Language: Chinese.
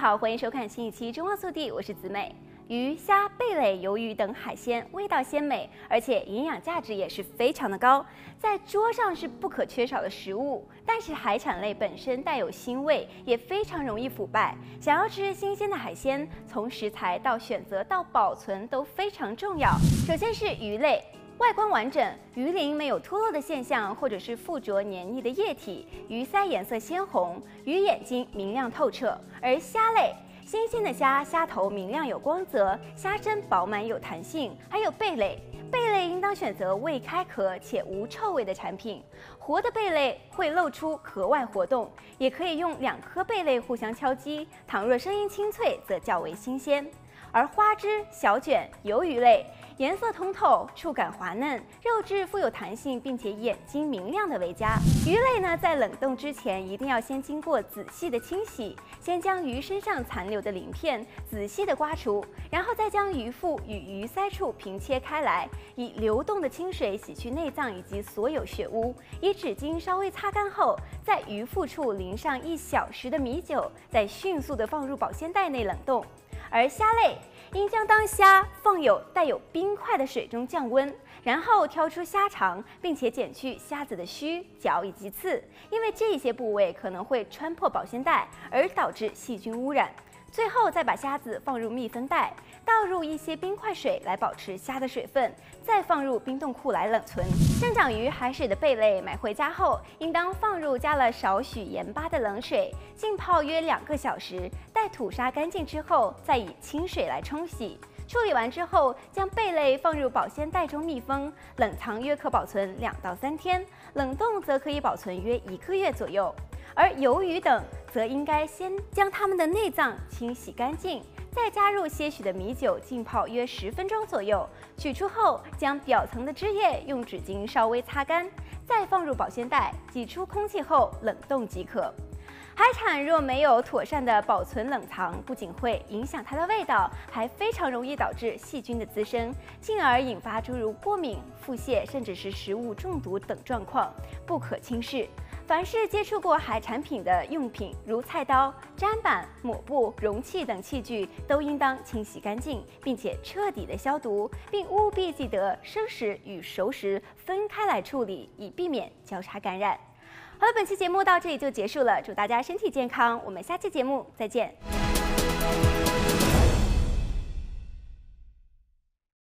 好，欢迎收看新一期《中澳速递》，我是子美。鱼、虾、贝类、鱿鱼等海鲜味道鲜美，而且营养价值也是非常的高，在桌上是不可缺少的食物。但是海产类本身带有腥味，也非常容易腐败。想要吃新鲜的海鲜，从食材到选择到保存都非常重要。首先是鱼类，外观完整，鱼鳞没有脱落的现象，或者是附着黏腻的液体，鱼鳃颜色鲜红，鱼眼睛明亮透彻。而虾类。新鲜的虾，虾头明亮有光泽，虾身饱满有弹性。还有贝类，贝类应当选择未开壳且无臭味的产品。活的贝类会露出壳外活动，也可以用两颗贝类互相敲击，倘若声音清脆，则较为新鲜。而花枝、小卷、鱿鱼类。颜色通透，触感滑嫩，肉质富有弹性，并且眼睛明亮的为佳。鱼类呢，在冷冻之前一定要先经过仔细的清洗，先将鱼身上残留的鳞片仔细的刮除，然后再将鱼腹与鱼鳃处平切开来，以流动的清水洗去内脏以及所有血污，以纸巾稍微擦干后，在鱼腹处淋上一小时的米酒，再迅速的放入保鲜袋内冷冻。而虾类。应将当虾放有带有冰块的水中降温，然后挑出虾肠，并且剪去虾子的须、脚以及刺，因为这些部位可能会穿破保鲜袋而导致细菌污染。最后再把虾子放入密封袋，倒入一些冰块水来保持虾的水分，再放入冰冻库来冷存。生长于海水的贝类买回家后，应当放入加了少许盐巴的冷水浸泡约两个小时，待吐沙干净之后，再以清水来冲洗。处理完之后，将贝类放入保鲜袋中密封，冷藏约可保存两到三天，冷冻则可以保存约一个月左右。而鱿鱼等，则应该先将它们的内脏清洗干净，再加入些许的米酒浸泡约十分钟左右。取出后，将表层的汁液用纸巾稍微擦干，再放入保鲜袋，挤出空气后冷冻即可。海产若没有妥善的保存冷藏，不仅会影响它的味道，还非常容易导致细菌的滋生，进而引发诸如过敏、腹泻，甚至是食物中毒等状况，不可轻视。凡是接触过海产品的用品，如菜刀、砧板、抹布、容器等器具，都应当清洗干净，并且彻底的消毒，并务必记得生食与熟食分开来处理，以避免交叉感染。好了，本期节目到这里就结束了。祝大家身体健康，我们下期节目再见。